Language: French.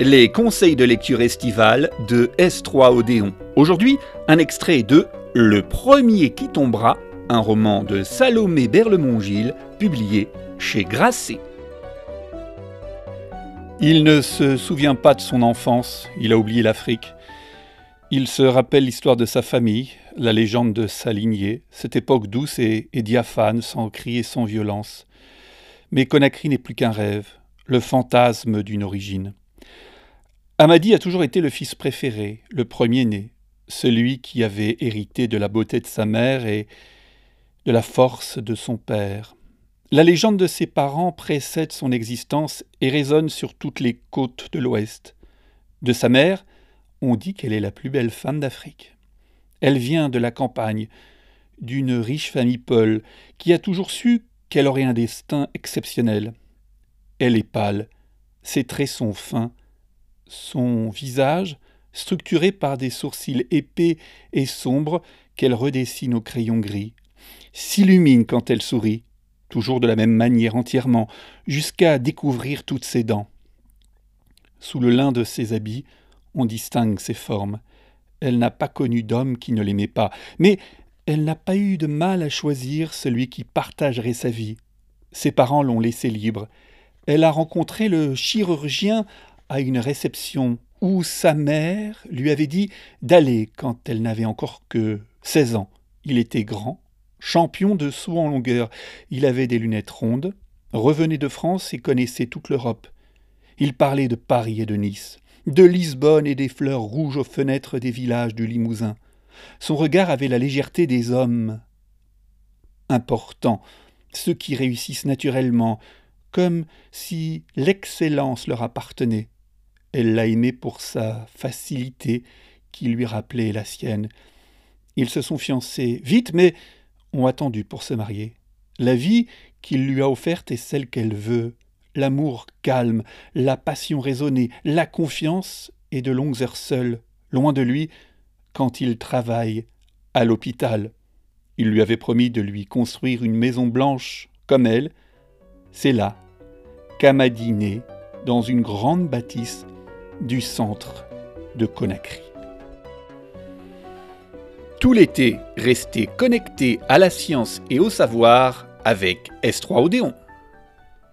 les conseils de lecture estivale de S3 Odéon. Aujourd'hui, un extrait de Le premier qui tombera, un roman de Salomé Berlemont-Gilles, publié chez Grasset. Il ne se souvient pas de son enfance, il a oublié l'Afrique. Il se rappelle l'histoire de sa famille, la légende de sa lignée, cette époque douce et, diaphane, sans cri et sans violence. Mais Conakry n'est plus qu'un rêve, le fantasme d'une origine. Amadi a toujours été le fils préféré, le premier-né, celui qui avait hérité de la beauté de sa mère et de la force de son père. La légende de ses parents précède son existence et résonne sur toutes les côtes de l'Ouest. De sa mère, on dit qu'elle est la plus belle femme d'Afrique. Elle vient de la campagne, d'une riche famille Paul, qui a toujours su qu'elle aurait un destin exceptionnel. Elle est pâle, ses traits sont fins, son visage, structuré par des sourcils épais et sombres qu'elle redessine au crayon gris, s'illumine quand elle sourit, toujours de la même manière entièrement, jusqu'à découvrir toutes ses dents. Sous le lin de ses habits, on distingue ses formes. Elle n'a pas connu d'homme qui ne l'aimait pas, mais elle n'a pas eu de mal à choisir celui qui partagerait sa vie. Ses parents l'ont laissée libre. Elle a rencontré le chirurgien une réception où sa mère lui avait dit d'aller quand elle n'avait encore que seize ans. Il était grand, champion de saut en longueur, il avait des lunettes rondes, revenait de France et connaissait toute l'Europe. Il parlait de Paris et de Nice, de Lisbonne et des fleurs rouges aux fenêtres des villages du Limousin. Son regard avait la légèreté des hommes importants, ceux qui réussissent naturellement, comme si l'excellence leur appartenait. Elle l'a aimé pour sa facilité qui lui rappelait la sienne. Ils se sont fiancés vite, mais ont attendu pour se marier. La vie qu'il lui a offerte est celle qu'elle veut. L'amour calme, la passion raisonnée, la confiance et de longues heures seules, loin de lui, quand il travaille à l'hôpital. Il lui avait promis de lui construire une maison blanche comme elle. C'est là qu'Amadi dans une grande bâtisse du centre de Conakry. Tout l'été, restez connectés à la science et au savoir avec S3 Odéon.